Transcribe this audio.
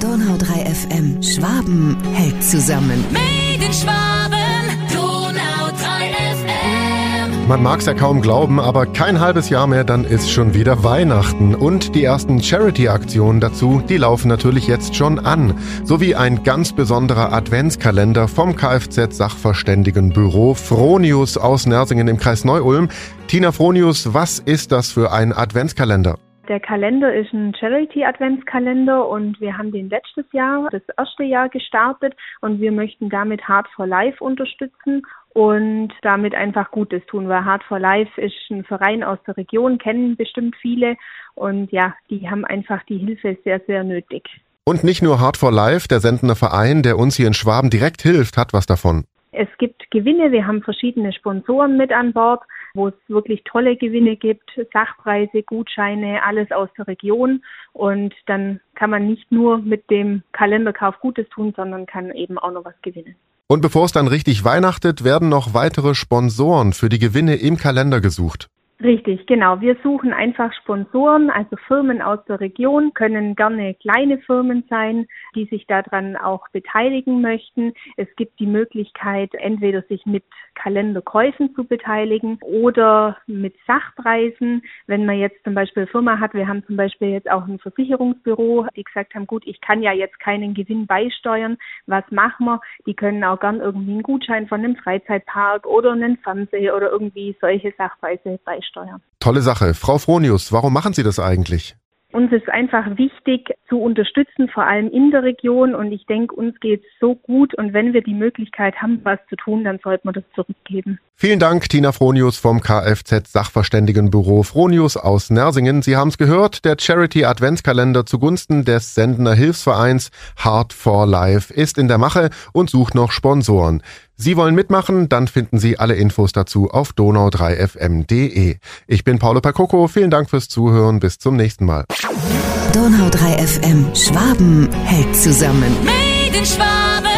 Donau 3 FM. Schwaben hält zusammen. Made in Schwaben, Donau 3 FM. Man mag's ja kaum glauben, aber kein halbes Jahr mehr, dann ist schon wieder Weihnachten. Und die ersten Charity-Aktionen dazu, die laufen natürlich jetzt schon an. Sowie ein ganz besonderer Adventskalender vom Kfz-Sachverständigenbüro Fronius aus Nersingen im Kreis Neu-Ulm. Tina Fronius, was ist das für ein Adventskalender? Der Kalender ist ein Charity-Adventskalender und wir haben den letztes Jahr, das erste Jahr gestartet und wir möchten damit Hard for Life unterstützen und damit einfach Gutes tun, weil Hard for Life ist ein Verein aus der Region, kennen bestimmt viele und ja, die haben einfach die Hilfe sehr, sehr nötig. Und nicht nur Hard for Life, der sendende Verein, der uns hier in Schwaben direkt hilft, hat was davon. Es gibt Gewinne, wir haben verschiedene Sponsoren mit an Bord, wo es wirklich tolle Gewinne gibt, Sachpreise, Gutscheine, alles aus der Region. Und dann kann man nicht nur mit dem Kalenderkauf Gutes tun, sondern kann eben auch noch was gewinnen. Und bevor es dann richtig weihnachtet, werden noch weitere Sponsoren für die Gewinne im Kalender gesucht. Richtig, genau. Wir suchen einfach Sponsoren, also Firmen aus der Region, können gerne kleine Firmen sein, die sich daran auch beteiligen möchten. Es gibt die Möglichkeit, entweder sich mit Kalenderkäufen zu beteiligen oder mit Sachpreisen. Wenn man jetzt zum Beispiel eine Firma hat, wir haben zum Beispiel jetzt auch ein Versicherungsbüro, die gesagt haben, gut, ich kann ja jetzt keinen Gewinn beisteuern. Was machen wir? Die können auch gern irgendwie einen Gutschein von einem Freizeitpark oder einen Fernseher oder irgendwie solche Sachpreise beisteuern. Tolle Sache. Frau Fronius, warum machen Sie das eigentlich? Uns ist einfach wichtig zu unterstützen, vor allem in der Region. Und ich denke, uns geht es so gut. Und wenn wir die Möglichkeit haben, was zu tun, dann sollten wir das zurückgeben. Vielen Dank, Tina Fronius vom Kfz Sachverständigenbüro Fronius aus Nersingen. Sie haben es gehört, der Charity Adventskalender zugunsten des Sendener Hilfsvereins Heart for Life ist in der Mache und sucht noch Sponsoren. Sie wollen mitmachen? Dann finden Sie alle Infos dazu auf donau3fm.de. Ich bin Paolo Percoco. Vielen Dank fürs Zuhören. Bis zum nächsten Mal. Donau 3 FM. Schwaben hält zusammen. Made in Schwaben.